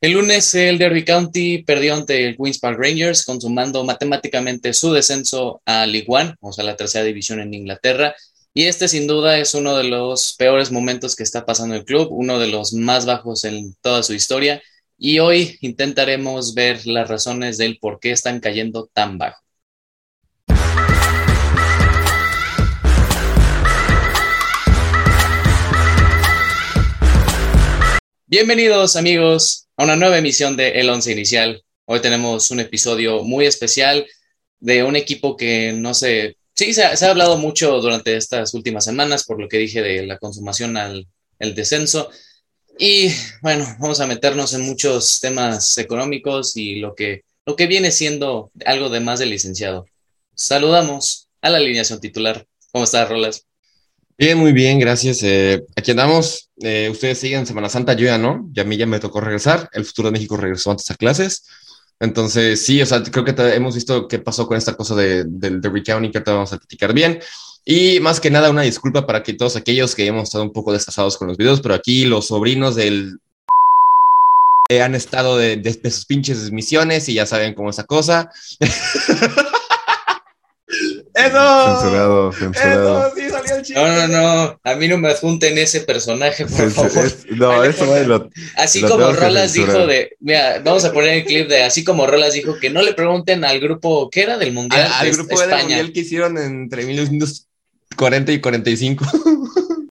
El lunes el Derby County perdió ante el Queens Park Rangers, consumando matemáticamente su descenso a League One, o sea, la tercera división en Inglaterra. Y este sin duda es uno de los peores momentos que está pasando el club, uno de los más bajos en toda su historia. Y hoy intentaremos ver las razones del por qué están cayendo tan bajo. Bienvenidos amigos a una nueva emisión de El Once Inicial. Hoy tenemos un episodio muy especial de un equipo que no sé, sí, se ha, hablado mucho durante estas últimas semanas por lo que dije de la consumación al descenso. Y bueno, vamos a meternos en muchos temas económicos y lo que, lo que viene siendo algo de más de licenciado. Saludamos a la alineación titular. ¿Cómo estás, Rolas? Bien, muy bien, gracias. Eh, aquí andamos. Eh, ustedes siguen Semana Santa, yo ya no. Ya a mí ya me tocó regresar. El futuro de México regresó antes a clases. Entonces, sí, o sea, creo que hemos visto qué pasó con esta cosa de, del Derby County, que ahorita vamos a platicar bien. Y más que nada, una disculpa para que todos aquellos que hemos estado un poco descasados con los videos, pero aquí los sobrinos del han estado de, de sus pinches misiones y ya saben cómo es esa cosa. ¡Eso! Censurado, censurado. sí salió el No, no, no. A mí no me adjunten ese personaje, por favor. no, eso va lo, Así como Rolas dijo de. Mira, vamos a poner el clip de. Así como Rolas dijo que no le pregunten al grupo. ¿Qué era del Mundial? Al, grupo del Mundial que hicieron entre 1940 y 45.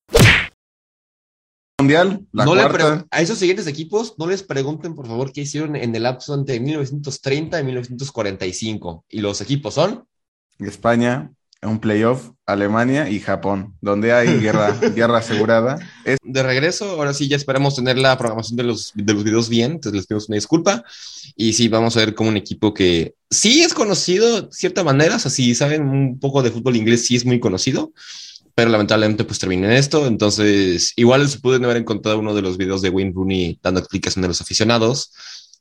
Mundial, la no cuarta. a esos siguientes equipos no les pregunten, por favor, qué hicieron en el lapso entre 1930 y 1945. Y los equipos son España, un playoff, Alemania y Japón, donde hay guerra, guerra asegurada. De regreso, ahora sí ya esperamos tener la programación de los, de los videos bien, entonces les pedimos una disculpa. Y sí, vamos a ver como un equipo que sí es conocido de cierta manera, o sea, si saben un poco de fútbol inglés, sí es muy conocido, pero lamentablemente pues terminé en esto. Entonces, igual se pueden haber encontrado uno de los videos de Wayne Rooney dando explicación de los aficionados,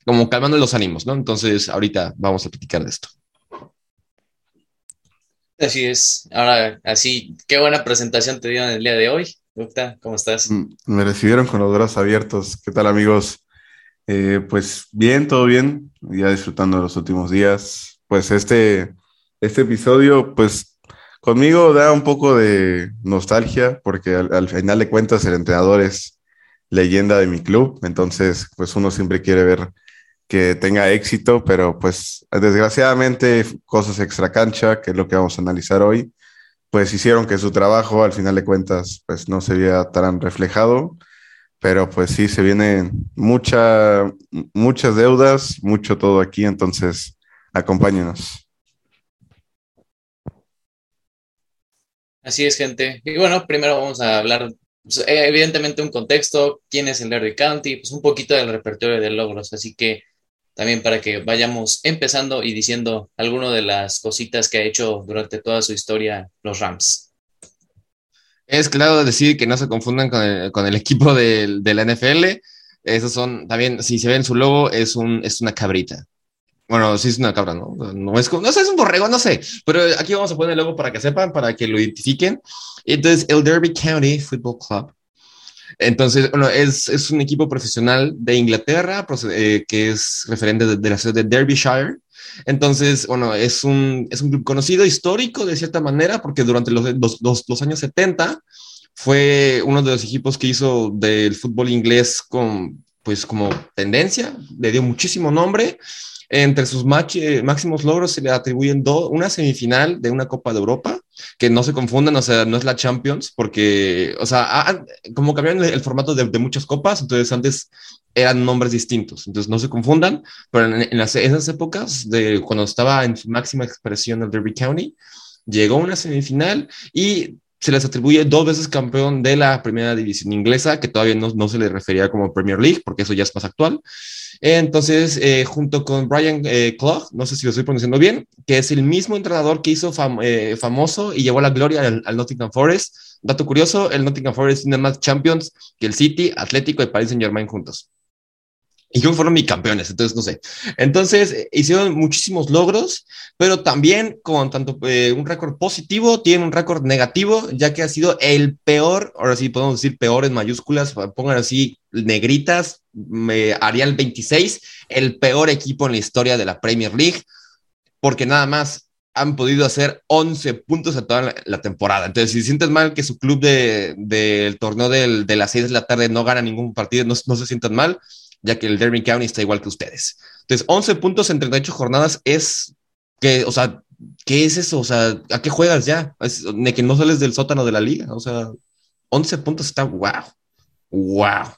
como calmando los ánimos, ¿no? Entonces, ahorita vamos a platicar de esto. Así es. Ahora, así, qué buena presentación te dieron el día de hoy. Docta, ¿cómo estás? Mm, me recibieron con los brazos abiertos. ¿Qué tal, amigos? Eh, pues bien, todo bien. Ya disfrutando de los últimos días. Pues este, este episodio, pues conmigo da un poco de nostalgia, porque al, al final de cuentas el entrenador es leyenda de mi club. Entonces, pues uno siempre quiere ver que tenga éxito, pero pues desgraciadamente cosas extra cancha, que es lo que vamos a analizar hoy, pues hicieron que su trabajo al final de cuentas pues no se vea tan reflejado, pero pues sí se vienen mucha, muchas deudas, mucho todo aquí, entonces acompáñenos. Así es, gente. Y bueno, primero vamos a hablar, pues, evidentemente, un contexto, quién es el Derby County, pues un poquito del repertorio de logros. Así que también para que vayamos empezando y diciendo algunas de las cositas que ha hecho durante toda su historia los Rams. Es claro decir que no se confundan con el, equipo de, la NFL. Esos son también, si se ven su logo, es, un, es una cabrita. Bueno, sí es una cabra, ¿no? No es, no sé, es un borrego, no sé. Pero aquí vamos a poner el logo para que sepan, para que lo identifiquen. Entonces, el Derby County Football Club entonces, bueno, es, es un equipo profesional de Inglaterra eh, que es referente de, la ciudad de Derbyshire. Entonces, bueno, es un, es un club conocido, histórico de cierta manera, porque durante los, los, los, años 70 fue uno de los equipos que hizo del fútbol inglés con, pues, como tendencia, le dio muchísimo nombre. Entre sus eh, máximos logros se le atribuyen una semifinal de una Copa de Europa que no se confundan, o sea, no es la Champions, porque, o sea, como cambiaron el, formato de, muchas copas, entonces antes eran nombres distintos, entonces no se confundan, pero en, esas épocas, de cuando estaba en máxima expresión el Derby County, llegó una semifinal y se les atribuye dos veces campeón de la primera división inglesa, que todavía no, no se le refería como Premier League, porque eso ya es más actual. Entonces, eh, junto con Brian eh, Clough, no sé si lo estoy pronunciando bien, que es el mismo entrenador que hizo eh, famoso y llevó la gloria al, Nottingham Forest. Dato curioso, el Nottingham Forest tiene más Champions que el City, Atlético y Paris Saint Germain juntos. Y creo que fueron bicampeones, entonces no sé. Entonces eh, hicieron muchísimos logros, pero también con tanto eh, un récord positivo, tienen un récord negativo, ya que ha sido el peor, ahora sí podemos decir peor en mayúsculas, pongan así negritas, me haría el 26, el peor equipo en la historia de la Premier League, porque nada más han podido hacer 11 puntos en toda la, temporada. Entonces, si sientes mal que su club del de, torneo de las 6 de la tarde no gana ningún partido, no, no se sientan mal ya que el Derby County está igual que ustedes. Entonces, 11 puntos en 38 jornadas es que, o sea, ¿qué es eso? O sea, ¿a qué juegas ya? Es no sales del sótano de la liga. O sea, 11 puntos está wow. Wow.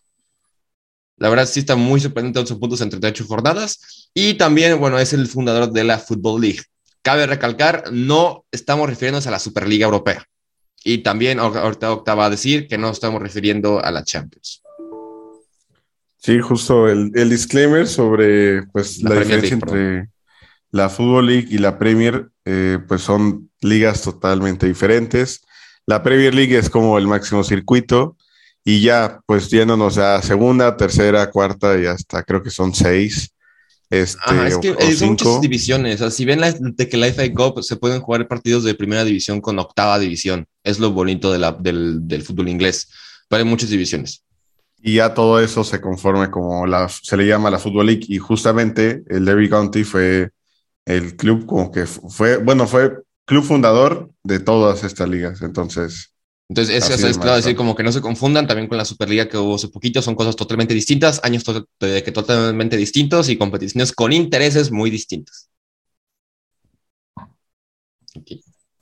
La verdad sí está muy sorprendente 11 puntos en 38 jornadas. Y también, bueno, es el fundador de la Football League. Cabe recalcar, no estamos refiriéndonos a la Superliga Europea. Y también ahorita Octava a decir que no estamos refiriendo a la Champions. Sí, justo el, disclaimer sobre pues, la, diferencia entre la Football League y la Premier, eh, pues son ligas totalmente diferentes. La Premier League es como el máximo circuito y ya, pues yéndonos a segunda, tercera, cuarta y hasta creo que son seis. Este, es que hay muchas divisiones. si ven de que la FA Cup se pueden jugar partidos de primera división con octava división. Es lo bonito de la, del, del fútbol inglés. Pero hay muchas divisiones y ya todo eso se conforme como la, se le llama la Football League y justamente el Derby County fue el club como que fue, bueno, fue club fundador de todas estas ligas, entonces... Entonces, eso es claro decir, como que no se confundan también con la Superliga que hubo hace poquito, son cosas totalmente distintas, años que totalmente distintos y competiciones con intereses muy distintos.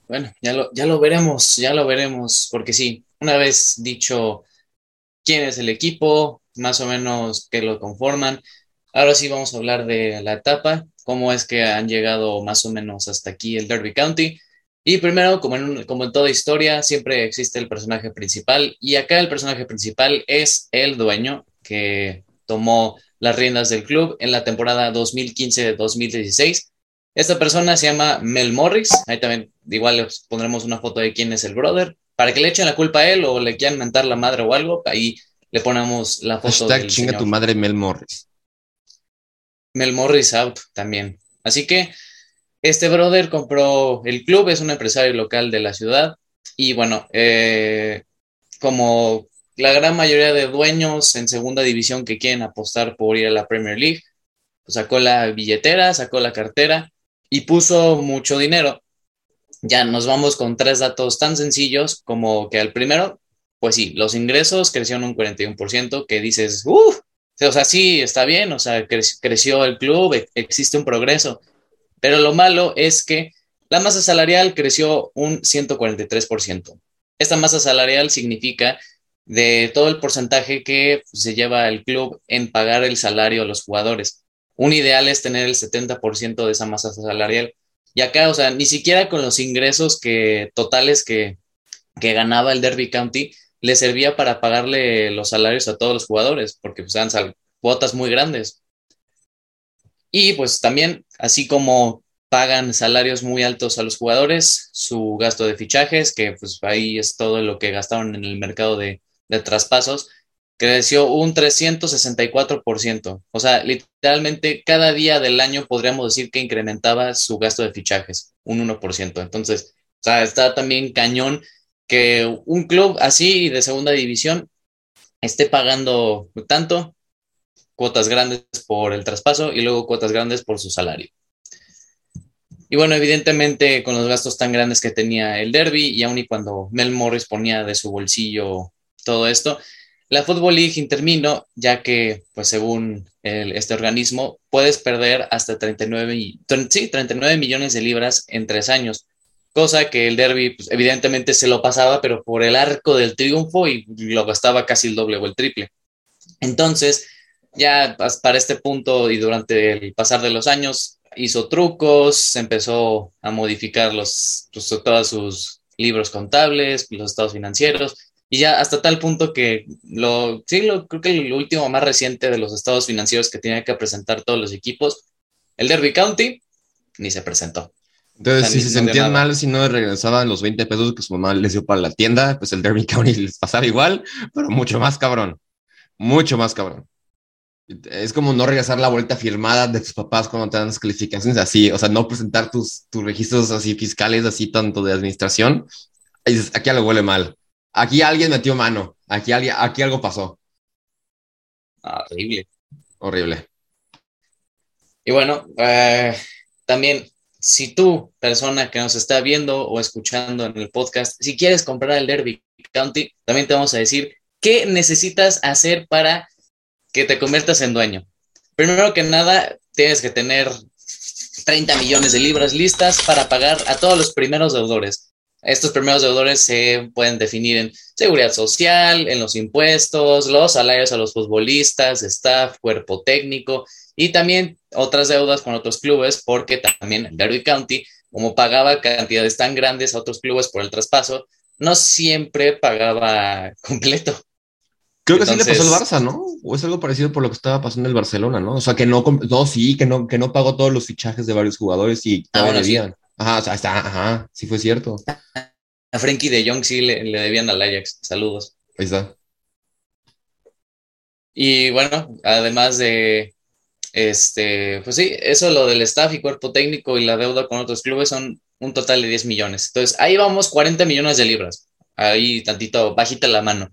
Bueno, ya lo, ya lo veremos, ya lo veremos, porque sí, una vez dicho quién es el equipo, más o menos qué lo conforman. Ahora sí vamos a hablar de la etapa, cómo es que han llegado más o menos hasta aquí el Derby County. Y primero, como en, como en toda historia, siempre existe el personaje principal y acá el personaje principal es el dueño que tomó las riendas del club en la temporada 2015-2016. Esta persona se llama Mel Morris. Ahí también igual les pondremos una foto de quién es el brother para que le echen la culpa a él o le quieran mentar la madre o algo, ahí le ponemos la foto. Hashtag chinga tu madre Mel Morris. Mel Morris out también. Así que este brother compró el club, es un empresario local de la ciudad y bueno, eh, como la gran mayoría de dueños en segunda división que quieren apostar por ir a la Premier League, pues sacó la billetera, sacó la cartera y puso mucho dinero ya nos vamos con tres datos tan sencillos como que al primero, pues sí, los ingresos crecieron un 41%, que dices, uff, o sea, sí, está bien, o sea, creció el club, e-, existe un progreso, pero lo malo es que la masa salarial creció un 143%. Esta masa salarial significa de todo el porcentaje que se lleva el club en pagar el salario a los jugadores. Un ideal es tener el 70% de esa masa salarial. Y acá, o sea, ni siquiera con los ingresos que, totales que, que ganaba el Derby County, le servía para pagarle los salarios a todos los jugadores, porque pues eran cuotas muy grandes. Y pues también, así como pagan salarios muy altos a los jugadores, su gasto de fichajes, que pues ahí es todo lo que gastaron en el mercado de, de traspasos, creció un 364%. O sea, literalmente cada día del año podríamos decir que incrementaba su gasto de fichajes, un 1%. Entonces, o sea, está también cañón que un club así de segunda división esté pagando tanto, cuotas grandes por el traspaso y luego cuotas grandes por su salario. Y bueno, evidentemente con los gastos tan grandes que tenía el derby y aun y cuando Mel Morris ponía de su bolsillo todo esto, la Football League intervino, ya que, pues según este organismo, puedes perder hasta 39, 39 millones de libras en tres años, cosa que el Derby, pues, evidentemente se lo pasaba, pero por el arco del triunfo y lo gastaba casi el doble o el triple. Entonces, ya para este punto y durante el pasar de los años, hizo trucos, empezó a modificar pues, todos sus libros contables, los estados financieros, y ya hasta tal punto que lo, sí, lo, creo que el último más reciente de los estados financieros que tenía que presentar todos los equipos, el Derby County, ni se presentó. Entonces, si se sentían mal si no regresaban los 20 pesos que su mamá les dio para la tienda, pues el Derby County les pasaba igual, pero mucho más cabrón. Mucho más cabrón. Es como no regresar la vuelta firmada de tus papás cuando te dan las calificaciones así, o sea, no presentar tus, tus registros así fiscales, así tanto de administración. Y dices, aquí algo huele mal. Aquí alguien metió mano. Aquí, alguien, aquí algo pasó. Horrible. Horrible. Y bueno, eh, también, si tú, persona que nos está viendo o escuchando en el podcast, si quieres comprar el Derby County, también te vamos a decir qué necesitas hacer para que te conviertas en dueño. Primero que nada, tienes que tener 30 millones de libras listas para pagar a todos los primeros deudores. Estos primeros deudores se pueden definir en seguridad social, en los impuestos, los salarios a los futbolistas, staff, cuerpo técnico y también otras deudas con otros clubes, porque también Derby County, como pagaba cantidades tan grandes a otros clubes por el traspaso, no siempre pagaba completo. Creo que sí le pasó al Barça, ¿no? O es algo parecido por lo que estaba pasando en el Barcelona, ¿no? O sea, que no, no sí, que no, que no pagó todos los fichajes de varios jugadores y Ah, bueno. Ajá, o sea, está, ajá, sí fue cierto. A Frankie de Jong sí le, le debían al Ajax. Saludos. Ahí está. Y bueno, además de, este, pues sí, eso lo del staff y cuerpo técnico y la deuda con otros clubes son un total de 10 millones. Entonces, ahí vamos 40 millones de libras. Ahí tantito, bajita la mano.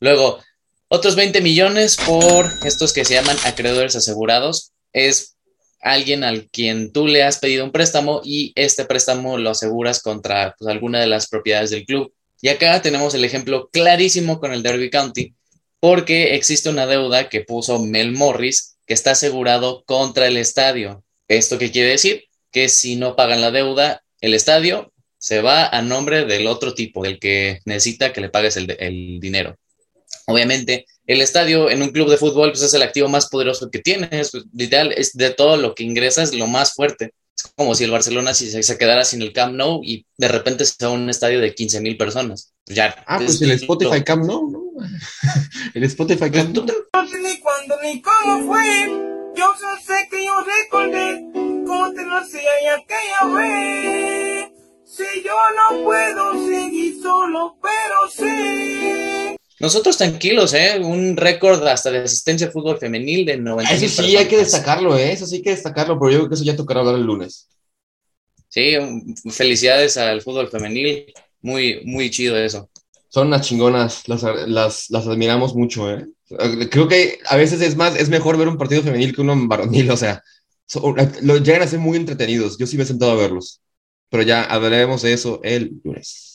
Luego, otros 20 millones por estos que se llaman acreedores asegurados. Es alguien al quien tú le has pedido un préstamo y este préstamo lo aseguras contra pues, alguna de las propiedades del club. Y acá tenemos el ejemplo clarísimo con el Derby County, porque existe una deuda que puso Mel Morris que está asegurado contra el estadio. ¿Esto qué quiere decir? Que si no pagan la deuda, el estadio se va a nombre del otro tipo, el que necesita que le pagues el, el dinero. Obviamente, el estadio en un club de fútbol pues, es el activo más poderoso que tienes. Pues, literal, es de todo lo que ingresas lo más fuerte. Es como si el Barcelona si se, se quedara sin el Camp Nou y de repente se va a un estadio de 15 mil personas. Ya, Ah, pues el Spotify Camp no, ¿no? El Spotify Camp no. No sé ni cuándo ni cómo fue. Yo solo sé que yo recordé cómo te lo hacía y aquella vez. Si yo no puedo seguir solo, pero sí. Nosotros tranquilos, ¿eh? Un récord hasta de asistencia de fútbol femenil de 90 Eso sí, hay que destacarlo, ¿eh? Eso sí hay que destacarlo, pero yo creo que eso ya tocará hablar el lunes. Sí, felicidades al fútbol femenil. Muy, muy chido eso. Son unas chingonas, las, las, las admiramos mucho, ¿eh? Creo que a veces es más, es mejor ver un partido femenil que uno varonil, o sea, so, lo, llegan a ser muy entretenidos. Yo sí me he sentado a verlos, pero ya hablaremos de eso el lunes.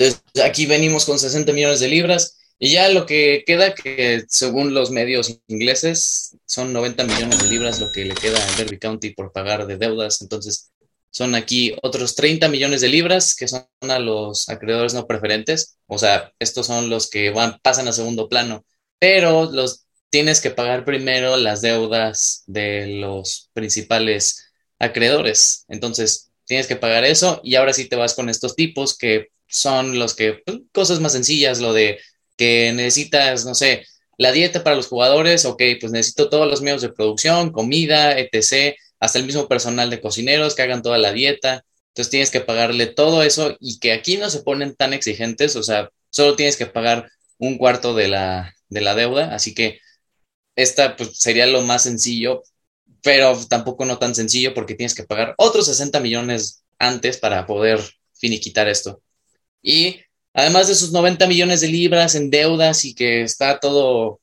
Entonces, aquí venimos con 60 millones de libras y ya lo que queda, que según los medios ingleses, son 90 millones de libras lo que le queda a Derby County por pagar de deudas. Entonces, son aquí otros 30 millones de libras que son a los acreedores no preferentes. O sea, estos son los que van, pasan a segundo plano, pero los tienes que pagar primero las deudas de los principales acreedores. Entonces, tienes que pagar eso y ahora sí te vas con estos tipos que son los que, pues, cosas más sencillas, lo de que necesitas, no sé, la dieta para los jugadores, ok, pues necesito todos los medios de producción, comida, etc., hasta el mismo personal de cocineros que hagan toda la dieta. Entonces tienes que pagarle todo eso y que aquí no se ponen tan exigentes, o sea, solo tienes que pagar un cuarto de la, de la deuda, así que esta pues, sería lo más sencillo, pero tampoco no tan sencillo porque tienes que pagar otros 60 millones antes para poder finiquitar esto. Y además de esos 90 millones de libras en deudas y que está todo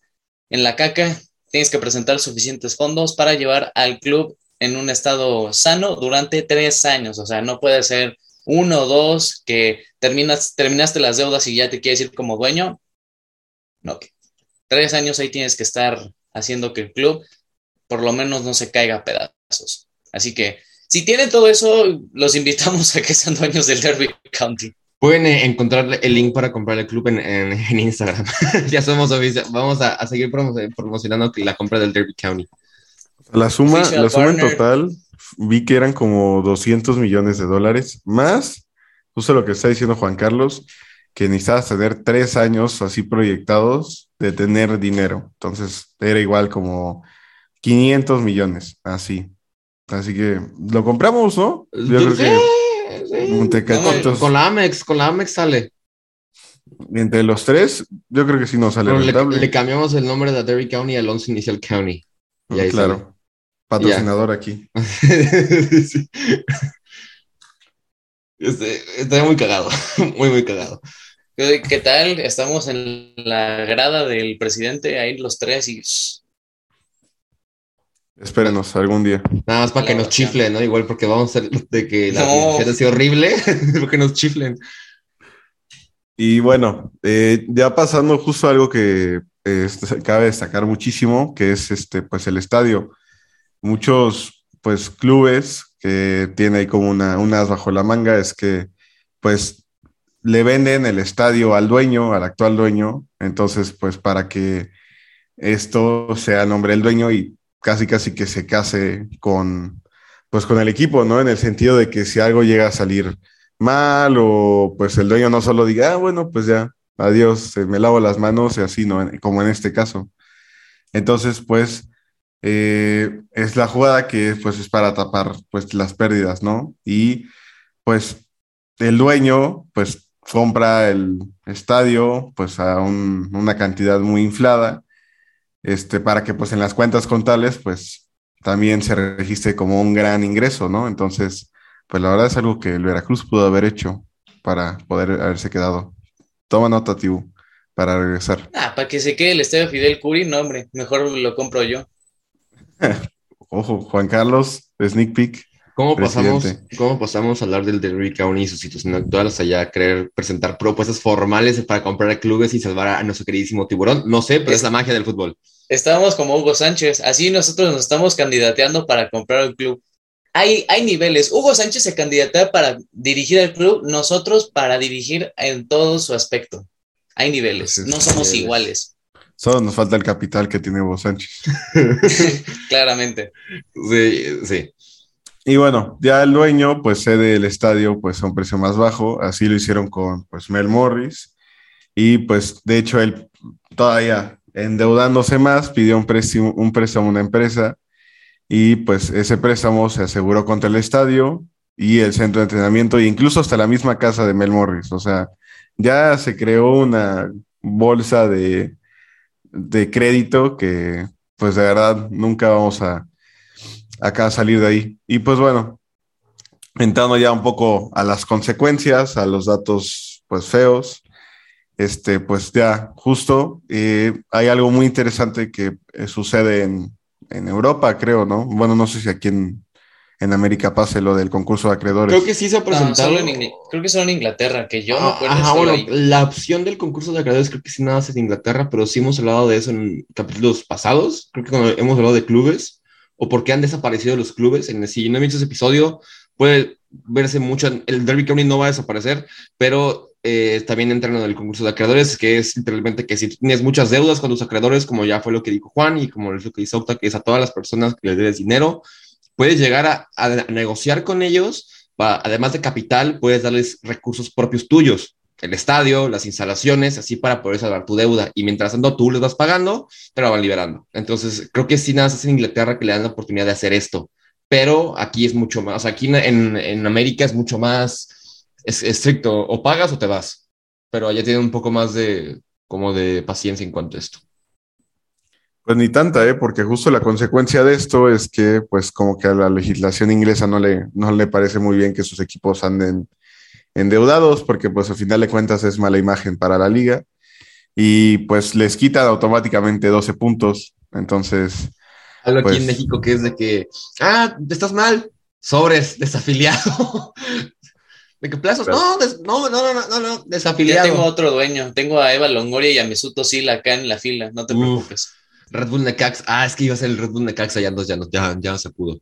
en la caca, tienes que presentar suficientes fondos para llevar al club en un estado sano durante tres años. O sea, no puede ser uno o dos que terminas, terminaste las deudas y ya te quieres ir como dueño. No, tres años ahí tienes que estar haciendo que el club por lo menos no se caiga a pedazos. Así que si tienen todo eso, los invitamos a que sean dueños del Derby County. Pueden eh, encontrar el link para comprar el club en, en, en Instagram. ya somos Vamos a, a seguir promo promocionando la compra del Derby County. La suma, la suma en total, vi que eran como 200 millones de dólares, más, justo lo que está diciendo Juan Carlos, que necesitabas tener tres años así proyectados de tener dinero. Entonces era igual como 500 millones, así. Así que lo compramos, ¿no? Yo creo que sí. Con, con, la Amex, con la Amex sale. Entre los tres, yo creo que sí nos sale le, cambiamos el nombre de Derry County a Alonso Inicial County. Y ahí claro. Patrocinador aquí. Sí. Este, muy cagado, muy, muy cagado. ¿Qué qué tal? Estamos en la grada del presidente, ahí los tres y Espérenos algún día. Nada más para que nos chiflen, ¿no? Igual porque vamos a hacer de que la No. ha sido horrible, porque nos chiflen. Y bueno, eh, ya pasando justo a algo que eh, este, cabe destacar muchísimo, que es este, pues el estadio. Muchos pues clubes que tienen ahí como una, unas bajo la manga es que pues le venden el estadio al dueño, al actual dueño, entonces pues para que esto sea nombre del dueño y casi casi que se case con pues con el equipo, ¿no? En el sentido de que si algo llega a salir mal o pues el dueño no solo diga, ah, bueno, pues ya, adiós, me lavo las manos y así, ¿no? Como en este caso. Entonces, pues, eh, es la jugada que pues es para tapar pues las pérdidas, ¿no? Y pues el dueño pues compra el estadio pues a un- una cantidad muy inflada, este, para que pues en las cuentas contables pues también se registre como un gran ingreso, ¿no? Entonces, pues la verdad es algo que el Veracruz pudo haber hecho para poder haberse quedado. Toma nota, Tibu, para regresar. Ah, para que se quede el estadio Fidel Curi, no, hombre, mejor lo compro yo. Ojo, Juan Carlos, sneak peek. ¿Cómo pasamos, Presidente. ¿Cómo pasamos a hablar del Derry County y su situación actual hasta ya querer presentar propuestas formales para comprar a clubes y salvar a nuestro queridísimo tiburón? No sé, pero es la magia del fútbol. Estábamos como Hugo Sánchez, así nosotros nos estamos candidateando para comprar un club. Hay, hay niveles. Hugo Sánchez se candidatea para dirigir el club, nosotros para dirigir en todo su aspecto. Hay niveles, Pues es no somos iguales, Solo nos falta el capital que tiene Hugo Sánchez. claramente. Sí, sí. Y bueno, ya el dueño pues cede el estadio pues a un precio más bajo, así lo hicieron con pues Mel Morris. Y pues de hecho él todavía endeudándose más pidió un préstamo, un préstamo a una empresa. Y pues ese préstamo se aseguró contra el estadio y el centro de entrenamiento e incluso hasta la misma casa de Mel Morris, o sea, ya se creó una bolsa de, de crédito que pues de verdad nunca vamos a acá salir de ahí. Y pues bueno, entrando ya un poco a las consecuencias, a los datos pues feos, este pues ya justo eh, hay algo muy interesante que eh, sucede en, en Europa, creo, ¿no? Bueno, no sé si aquí en, en América pase lo del concurso de acreedores. Creo que sí se ha No, presentado. solo en creo que solo en Inglaterra, que yo Ah, acuerdo. Ajá, solo bueno, ahí. la opción del concurso de acreedores creo que sí nada hace en Inglaterra, pero sí hemos hablado de eso en capítulos pasados. Creo que cuando hemos hablado de clubes o por qué han desaparecido los clubes. En, si no han visto ese episodio, puede verse mucho. El Derby County no va a desaparecer, pero eh, también entran en el concurso de acreedores, que es literalmente que si tienes muchas deudas con tus acreedores, como ya fue lo que dijo Juan y como es lo que dice Octa, que es a todas las personas que les debes dinero, puedes llegar a, negociar con ellos. además de capital, puedes darles recursos propios tuyos el estadio, las instalaciones, así para poder salvar tu deuda. Y mientras tanto tú les vas pagando, te van liberando. Entonces, creo que sí nada más es en Inglaterra que le dan la oportunidad de hacer esto. Pero aquí es mucho más, aquí en, en América es mucho más es, estricto, o pagas o te vas. Pero allá tienen un poco más de, como de paciencia en cuanto a esto. Pues ni tanta, ¿eh? Porque justo la consecuencia de esto es que, pues, como que a la legislación inglesa no le, no le parece muy bien que sus equipos anden endeudados, porque, pues, al final de cuentas es mala imagen para la liga. Y, pues, les quitan automáticamente 12 puntos. Entonces, Algo aquí Pues- en México que es de que, ah, estás mal, sobres, desafiliado. ¿De qué plazos? Claro. No, des- no, no, no, no, no, no, Ya desafiliado. tengo otro dueño, tengo a Eva Longoria y a Mesut Özil acá en la fila, no te Uf. preocupes. Red Bull Necaxa. Ah, es que iba a ser el Red Bull Necaxa, ya no, ya no, ya, ya no se pudo.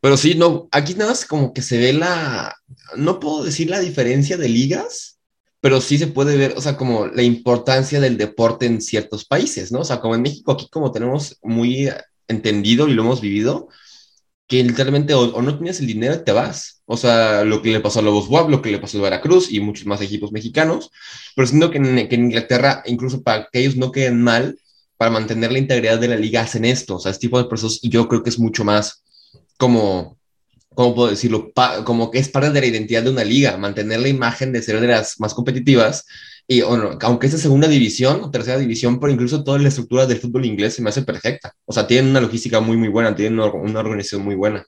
Pero sí, no, aquí nada más como que se ve la, no puedo decir la diferencia de ligas, pero sí se puede ver, o sea, como la importancia del deporte en ciertos países, ¿no? O sea, como en México, aquí como tenemos muy entendido y lo hemos vivido, que literalmente o, no tienes el dinero y te vas. O sea, lo que le pasó a Lobos WAP, lo que le pasó a Veracruz y muchos más equipos mexicanos, pero siento que en, que en Inglaterra, incluso para que ellos no queden mal, para mantener la integridad de la liga hacen esto, o sea, este tipo de procesos, y yo creo que es mucho más como, ¿cómo puedo decirlo? Pa- como que es parte de la identidad de una liga, mantener la imagen de ser de las más competitivas Y bueno, aunque es segunda división o tercera división, pero incluso toda la estructura del fútbol inglés se me hace perfecta. O sea, tienen una logística muy, muy buena, tienen una, una organización muy buena.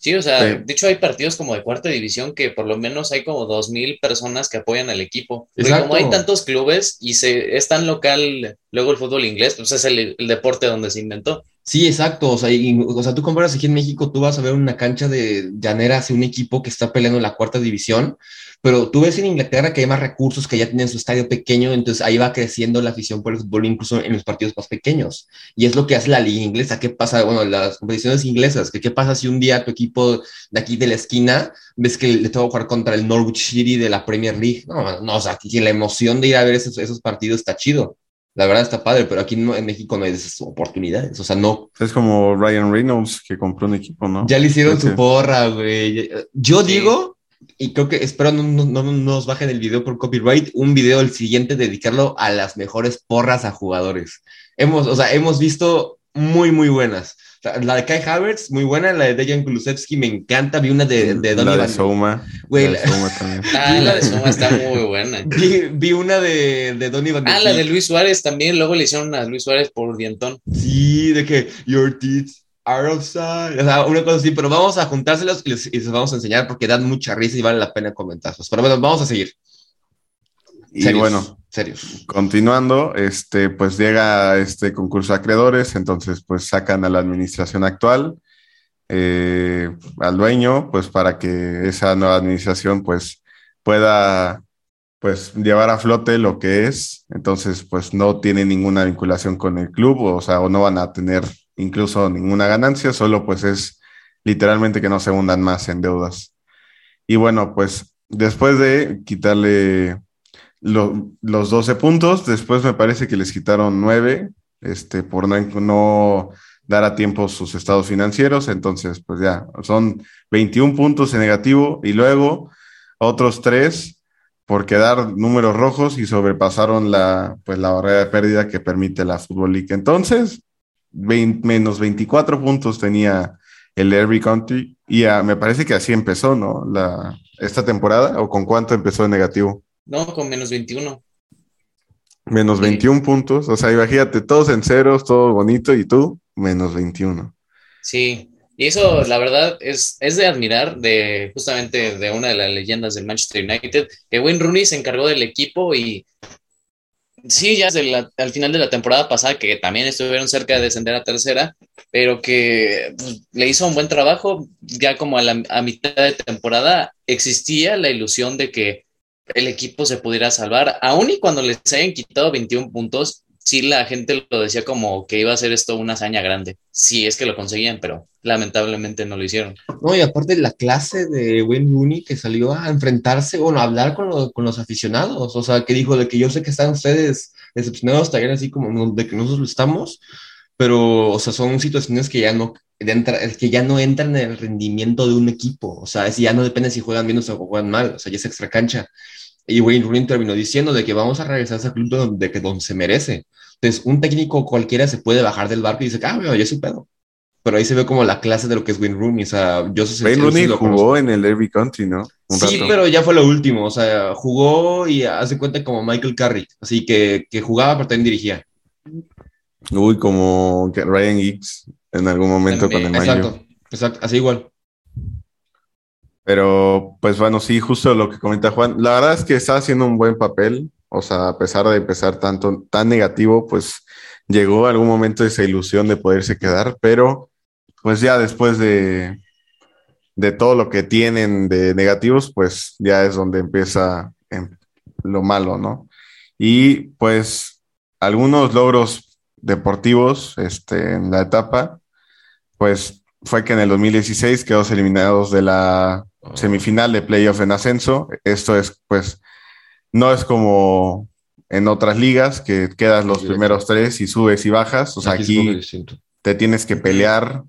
Sí, o sea, Sí. de hecho hay partidos como de cuarta división que por lo menos hay como dos mil personas que apoyan al equipo. Porque como hay tantos clubes y se, es tan local luego el fútbol inglés, pues es el, el deporte donde se inventó. Sí, exacto. O sea, y- o sea, tú comparas aquí en México, tú vas a ver una cancha de llanera hacia un equipo que está peleando en la cuarta división, pero tú ves en Inglaterra que hay más recursos, que ya tienen su estadio pequeño, entonces ahí va creciendo la afición por el fútbol, incluso en los partidos más pequeños. Y es lo que hace la liga inglesa. ¿Qué pasa? Bueno, las competiciones inglesas, que qué pasa si un día tu equipo de aquí de la esquina ves que le toca jugar contra el Norwich City de la Premier League? No, no, o sea, que la emoción de ir a ver esos, esos partidos está chido. La verdad está padre, pero aquí no- en México no hay esas oportunidades. O sea, no, Es como Ryan Reynolds que compró un equipo, ¿no? ya le hicieron su porra, güey. Yo Sí. digo, y creo que espero no, no, no nos bajen el video por copyright, un video el siguiente dedicarlo a las mejores porras a jugadores. Hemos, o sea, hemos visto muy, muy buenas. La de Kai Havertz, muy buena. La de Dejan Kulusevski, me encanta. Vi una de, de Donny la de Van-. Güey, la de Souma también. Ah, la de Suma está muy buena. vi, vi una de, de Donny Van Ah, la de. Luis Suárez también, luego le hicieron a Luis Suárez por dientón. Sí, de que your teeth are outside. O sea, una cosa así, pero vamos a juntárselos y les, y les vamos a enseñar porque dan mucha risa y vale la pena comentarlos. Pero bueno, vamos a seguir. Y Serios, bueno, serios. continuando, este, pues llega este concurso de acreedores, entonces pues sacan a la administración actual, eh, al dueño, pues para que esa nueva administración pues pueda pues llevar a flote lo que es, entonces pues no tiene ninguna vinculación con el club, o sea, o no van a tener incluso ninguna ganancia, solo pues es literalmente que no se hundan más en deudas. Y bueno, pues después de quitarle lo- los 12 puntos, después me parece que les quitaron 9, este, por no, dar a tiempo sus estados financieros, entonces pues ya, son 21 puntos en negativo y luego otros 3 por quedar números rojos y sobrepasaron la, pues, la barrera de pérdida que permite la Football League. Entonces, 20 menos 24 puntos tenía el Derby Country y me parece que así empezó, ¿no? La, esta temporada, o con cuánto empezó en negativo. No, con menos 21. Menos Sí. 21 puntos. O sea, imagínate, todos en ceros, todo bonito, y tú, menos 21. Sí, y eso la verdad es, es de admirar de justamente de una de las leyendas del Manchester United, que Wayne Rooney se encargó del equipo y sí, ya desde la- al final de la temporada pasada, que también estuvieron cerca de descender a tercera, pero que pues, le hizo un buen trabajo, ya como a la a mitad de temporada existía la ilusión de que el equipo se pudiera salvar, aun y cuando les hayan quitado 21 puntos, sí la gente lo decía como que iba a ser esto una hazaña grande. Sí, es que lo conseguían, pero lamentablemente no lo hicieron. No, y aparte la clase de Wayne Rooney que salió a enfrentarse, bueno, a hablar con, lo- con los aficionados, o sea, que dijo de que yo sé que están ustedes decepcionados, también así como de que nosotros lo estamos, pero, o sea, son situaciones que ya no, entra- que ya no entran en el rendimiento de un equipo, o sea, es, ya no depende si juegan bien o si juegan mal, o sea, ya es extra cancha. Y Wayne Rooney terminó diciendo de que vamos a regresar a ese club donde, que donde se merece. Entonces, un técnico cualquiera se puede bajar del barco y dice, ah, bueno, ya soy pedo. Pero ahí se ve como la clase de lo que es Wayne Rooney. O sea, yo sé Wayne Rooney jugó conozco. en el Derby Country, ¿no? Un Sí, rato. pero ya fue lo último. O sea, jugó y hace cuenta como Michael Carrick. Así que, que jugaba, pero también dirigía. Uy, como que Ryan Giggs en algún momento También. con el Mayo. Exacto, exacto. Así igual. Pero, pues bueno, sí, justo lo que comenta Juan. La verdad es que está haciendo un buen papel. O sea, a pesar de empezar tanto, tan negativo, pues llegó algún momento esa ilusión de poderse quedar. Pero, pues ya después de, de todo lo que tienen de negativos, pues ya es donde empieza em, lo malo, ¿no? Y pues algunos logros deportivos este, en la etapa, pues fue que en el 2016 quedó eliminados de la semifinal de playoff en ascenso. Esto es, pues, no es como en otras ligas que quedas los primeros tres y subes y bajas. O sea, aquí te tienes que pelear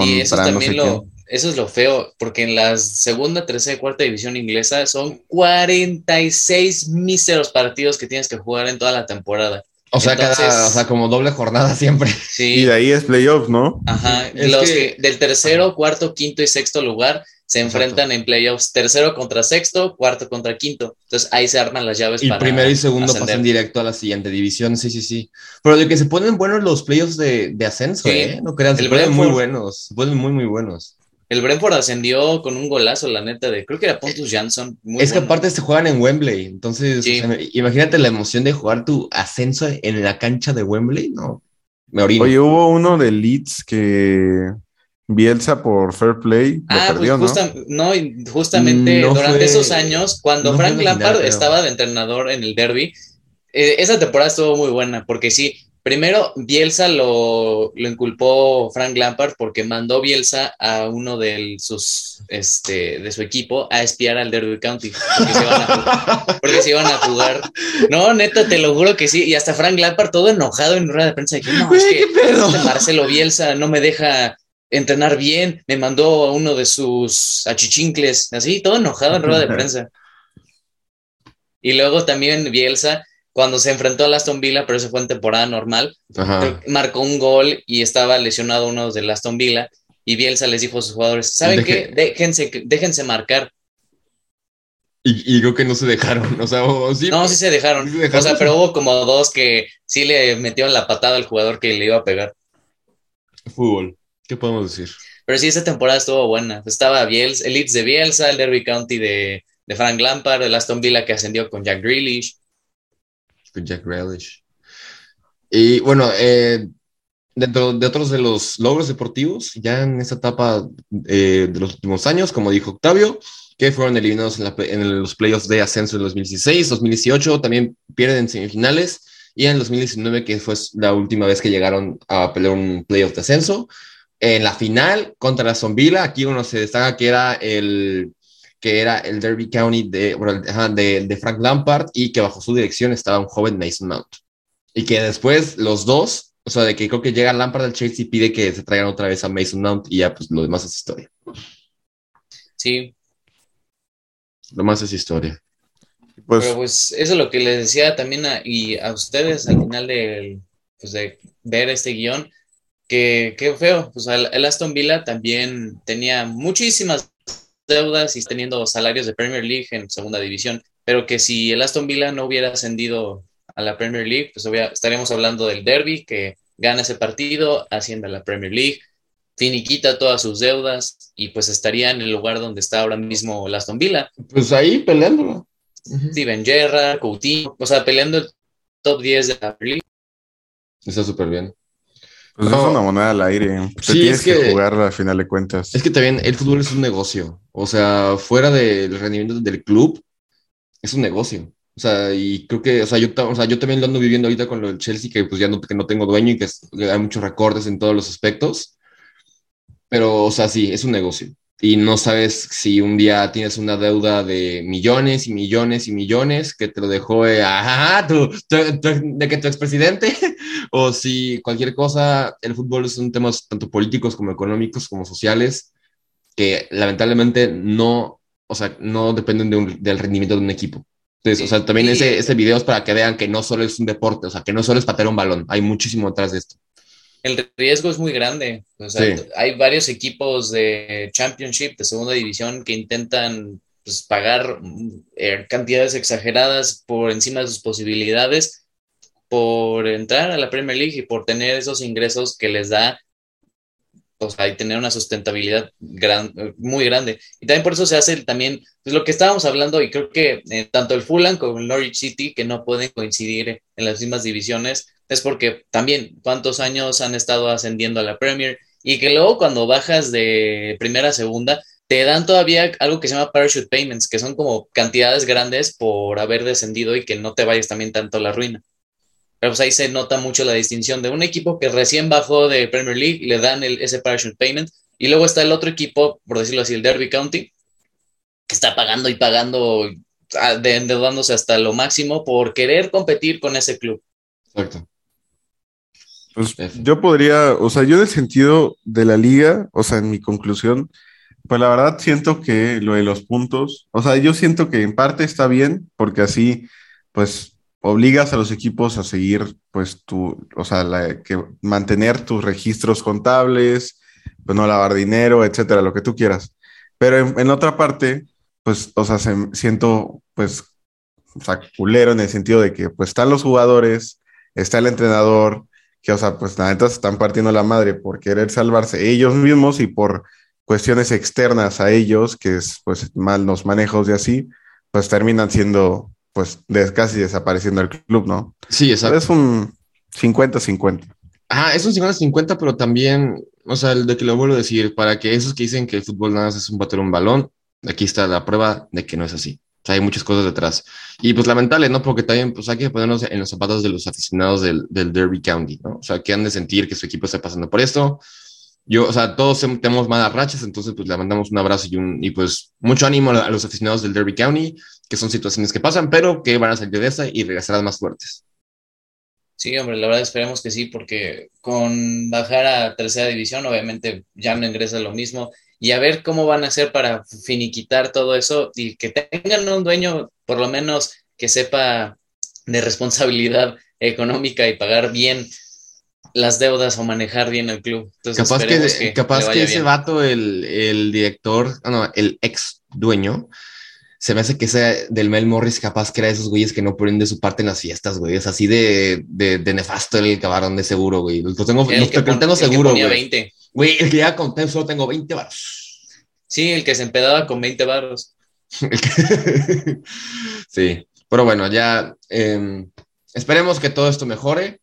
y eso no sé lo, quién. eso es lo feo, porque en la segunda, tercera y cuarta división inglesa son 46 míseros partidos que tienes que jugar en toda la temporada. O sea, cada, Entonces- o sea, como doble jornada siempre. Sí. Y de ahí es playoff, ¿no? Ajá, Es los que- que del tercero, cuarto, quinto y sexto lugar se enfrentan en playoffs tercero contra sexto, cuarto contra quinto. Entonces ahí se arman las llaves Y para primero y segundo ascender. pasan directo a la siguiente división, sí, sí, sí. Pero de que se ponen buenos los playoffs de, de ascenso, Sí. ¿eh? No crean, se ponen muy buenos, se ponen muy, muy buenos. El Brentford ascendió con un golazo, la neta, de creo que era Pontus Jansson. muy es que aparte se juegan en Wembley, entonces, Sí. o sea, imagínate la emoción de jugar tu ascenso en la cancha de Wembley, no, me orino. Oye, hubo uno de Leeds que Bielsa por Fair Play lo Ah, perdió, pues ¿no? justa- no, justamente No durante fue- esos años, cuando no Frank Lampard estaba de entrenador en el derby, eh, esa temporada estuvo muy buena, porque sí, primero Bielsa lo, lo inculpó Frank Lampard porque mandó Bielsa a uno de sus este de su equipo a espiar al Derby County, porque se iban a jugar. Porque se iban a jugar. No, neta, te lo juro que sí. Y hasta Frank Lampard todo enojado en rueda de prensa de que no, es que este Marcelo Bielsa no me deja entrenar bien, me mandó a uno de sus achichincles, así, todo enojado en rueda de prensa. Y luego también Bielsa, cuando se enfrentó a Aston Villa, pero eso fue en temporada normal, Ajá. marcó un gol y estaba lesionado uno de Aston Villa. Y Bielsa les dijo a sus jugadores: ¿Saben Deje- qué? Déjense, déjense marcar. Y, y creo que no se dejaron, o sea, o- sí, No, sí se dejaron. Sí se dejaron. O sea, pero hubo como dos que sí le metieron la patada al jugador que le iba a pegar. fútbol, ¿qué podemos decir? Pero sí, esta temporada estuvo buena. Estaba Bielsa, el Leeds de Bielsa, el Derby County de, de Frank Lampard, el Aston Villa que ascendió con Jack Grealish. Con Jack Grealish. Y bueno, eh, dentro de otros de los logros deportivos, ya en esta etapa eh, de los últimos años, como dijo Octavio, que fueron eliminados en, la- en los playoffs de ascenso en 2016, 2018, también pierden en semifinales, y en 2019, que fue la última vez que llegaron a pelear un playoff de ascenso. En la final contra Aston Villa, aquí uno se destaca que era el que era el Derby County de, bueno, de, de Frank Lampard y que bajo su dirección estaba un joven Mason Mount. Y que después los dos, o sea, de que creo que llega Lampard al Chelsea y pide que se traigan otra vez a Mason Mount y ya pues lo demás es historia. Sí, Lo más es historia. Pues pero pues eso es lo que les decía también a, y a ustedes al final del, pues de ver este guion, que qué feo. Pues el, el Aston Villa también tenía muchísimas deudas y teniendo salarios de Premier League en segunda división, pero que si el Aston Villa no hubiera ascendido a la Premier League, pues estaríamos hablando del derby que gana ese partido, asciende a la Premier League, finiquita todas sus deudas y pues estaría en el lugar donde está ahora mismo el Aston Villa. Pues ahí peleándolo. Steven Gerrard, Coutinho, o sea, peleando el top 10 de la Premier League. Está súper bien. Pues No. es una moneda al aire. Te Sí, tienes es que... que- jugar al final de cuentas. Es que también el fútbol es un negocio. O sea, fuera del rendimiento del club, es un negocio. O sea, y creo que, o sea, yo, o sea, yo también lo ando viviendo ahorita con lo del Chelsea, que pues ya no, que no tengo dueño y que, es- que hay muchos recortes en todos los aspectos. Pero, o sea, sí, es un negocio. Y no sabes si un día tienes una deuda de millones y millones y millones que te lo dejó eh, ajá, tu, tu- tu- de que tu expresidente, o si cualquier cosa, el fútbol son temas tanto políticos como económicos como sociales que lamentablemente no, o sea, no dependen de un- del rendimiento de un equipo. Entonces, o sea, también ese, ese video es para que vean que no solo es un deporte, o sea, que no solo es patear un balón, hay muchísimo detrás de esto. El riesgo es muy grande. O sea, Sí. hay varios equipos de Championship, de segunda división, que intentan pues, pagar eh, cantidades exageradas por encima de sus posibilidades por entrar a la Premier League y por tener esos ingresos que les da, o sea, y tener una sustentabilidad gran, muy grande. Y también por eso se hace también, pues lo que estábamos hablando, y creo que eh, tanto el Fulham como el Norwich City, que no pueden coincidir en las mismas divisiones, es porque también cuántos años han estado ascendiendo a la Premier y que luego cuando bajas de primera a segunda te dan todavía algo que se llama parachute payments, que son como cantidades grandes por haber descendido y que no te vayas también tanto a la ruina. Pero pues ahí se nota mucho la distinción de un equipo que recién bajó de Premier League, le dan el, ese parachute payment y luego está el otro equipo, por decirlo así, el Derby County, que está pagando y pagando, de- endeudándose hasta lo máximo por querer competir con ese club. Exacto. Pues yo podría, o sea, yo en el sentido de la liga, o sea, en mi conclusión, pues la verdad siento que lo de los puntos, o sea, yo siento que en parte está bien, porque así, pues, obligas a los equipos a seguir, pues, tu, o sea, que mantener tus registros contables, pues no lavar dinero, etcétera, lo que tú quieras. Pero en, otra parte, pues, o sea, se- siento, pues, o sea, culero en el sentido de que, pues, están los jugadores, está el entrenador, que, o sea, pues, la neta se están partiendo la madre por querer salvarse ellos mismos y por cuestiones externas a ellos, que es, pues, mal los manejos y así, pues, terminan siendo, pues, des- casi desapareciendo el club, ¿no? Sí, exacto. Es un 50-50. Ajá, es un 50-50, pero también, o sea, el de que lo vuelvo a decir, para que esos que dicen que el fútbol nada más es un bater un balón, aquí está la prueba de que no es así. O sea, hay muchas cosas detrás. Y pues lamentable, ¿no? Porque también, pues hay que ponernos en los zapatos de los aficionados del, del Derby County, ¿no? O sea, que han de sentir que su equipo está pasando por esto. Yo, o sea, todos tenemos malas rachas, entonces pues le mandamos un abrazo y, un, y pues mucho ánimo a los aficionados del Derby County, que son situaciones que pasan, pero que van a salir de esta y regresarán más fuertes. Sí, hombre, la verdad esperemos que sí, porque con bajar a tercera división, obviamente ya no ingresa lo mismo. Y a ver cómo van a hacer para finiquitar todo eso y que tengan un dueño, por lo menos, que sepa de responsabilidad económica y pagar bien las deudas o manejar bien el club. Entonces, Capaz que, capaz que ese bien. vato, el, el director, ah, no, el ex dueño, se me hace que sea del Mel Morris, capaz que era de esos güeyes que no ponen de su parte en las fiestas, güey. Es así de, de, de nefasto el cabrón de seguro, güey. Lo tengo, El lo que pon- tengo el que seguro, ponía güey. 20. Güey, el que ya conté, solo tengo 20 baros. Sí, el que se empedaba con 20 barros. sí, pero bueno, ya em, esperemos que todo esto mejore,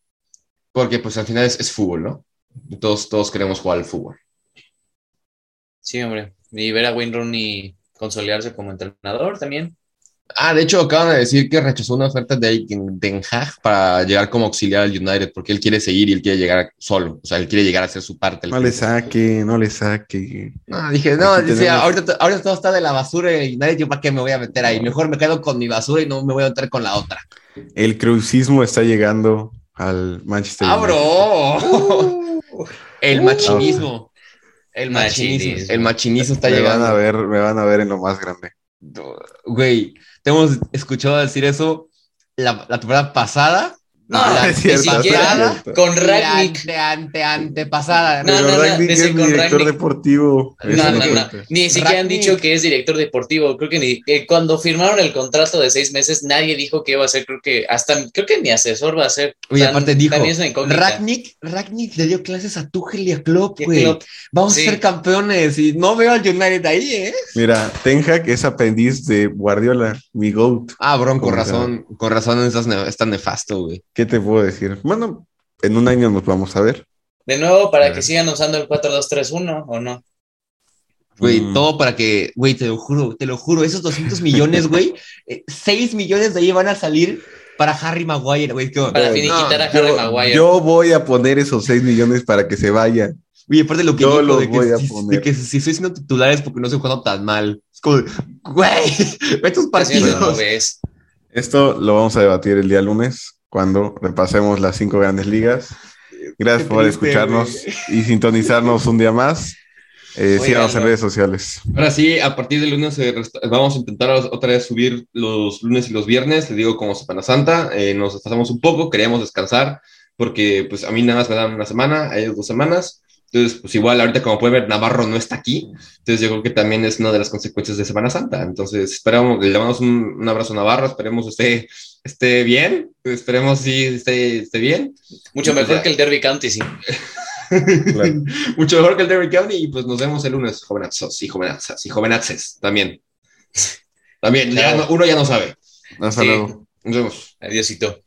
porque pues al final es, es fútbol, ¿no? Todos, todos queremos jugar al fútbol. Sí, hombre. Y ver a Wayne Rooney consolidarse como entrenador también. Ah, de hecho, acaban de decir que rechazó una oferta de Den Haag para llegar como auxiliar al United, porque él quiere seguir y él quiere llegar solo. O sea, él quiere llegar a hacer su parte. No le saque, no le saque. No, dije, no, Aquí tenemos- ahorita, ahorita todo está de la basura y United, ¿yo para qué me voy a meter ahí? Mejor me quedo con mi basura y no me voy a meter con la otra. El crucismo está llegando al Manchester ¡Ah, United. bro! El machinismo. El machinismo. Machinismo. El machinismo está me llegando. van a ver, me van a ver en lo más grande. Güey, te hemos escuchado decir eso la, la temporada pasada. No, la es cierto, siquiera es con Ragnick. Ante, ante, antepasada. No, Pero no, no, es con director deportivo. No, no, no. Ni siquiera han dicho que es director deportivo. Creo que ni que cuando firmaron el contrato de seis meses, nadie dijo que iba a ser. Creo que hasta creo que ni asesor va a ser. Oye, sea, aparte dijo, es. Ragnick, Ragnick le dio clases a Tuchel y a Klopp, güey. Vamos sí. a ser campeones y no veo al United ahí, ¿eh? Mira, Ten Hag es aprendiz de Guardiola, mi GOAT. Ah, bron, con razón, con razón estás ne- está nefasto, güey. ¿Qué te puedo decir? Bueno, en un año nos vamos a ver. De nuevo, para que sigan usando el 4-2-3-1 o no. Güey, Mm. todo para que, güey, te lo juro, te lo juro, esos 200 millones, güey, eh, 6 millones de ahí van a salir para Harry Maguire, güey. que- Para No, finiquitar a Harry Yo, Maguire. yo voy a poner esos 6 millones para que se vayan. Güey, aparte lo que Yo dijo los de voy que, a si, poner. de que si estoy siendo titular es porque no estoy jugando tan mal. Es como, güey, ve tus no partidos. ves. Esto lo vamos a debatir el día lunes cuando repasemos las cinco grandes ligas. Gracias Qué por triste, escucharnos y sintonizarnos un día más. Eh, síganos en redes sociales. Ahora sí, a partir del lunes eh, vamos a intentar otra vez subir los lunes y los viernes, le digo como Semana Santa, eh, nos pasamos un poco, queríamos descansar porque pues a mí nada más me dan una semana, a ellos dos semanas, entonces pues igual ahorita como pueden ver Navarro no está aquí, entonces yo creo que también es una de las consecuencias de Semana Santa, entonces esperamos, le damos un, un abrazo a Navarro, esperemos esté, esté bien, esperemos sí esté, esté bien, Mucho pues mejor ya. que el Derby County, sí. Claro. mucho mejor que el Derrick County y pues nos vemos el lunes, jovenazos y jovenazas y jovenaces también. También, ya Claro. no- uno ya no sabe. Hasta Sí. luego. Nos vemos. Adiósito.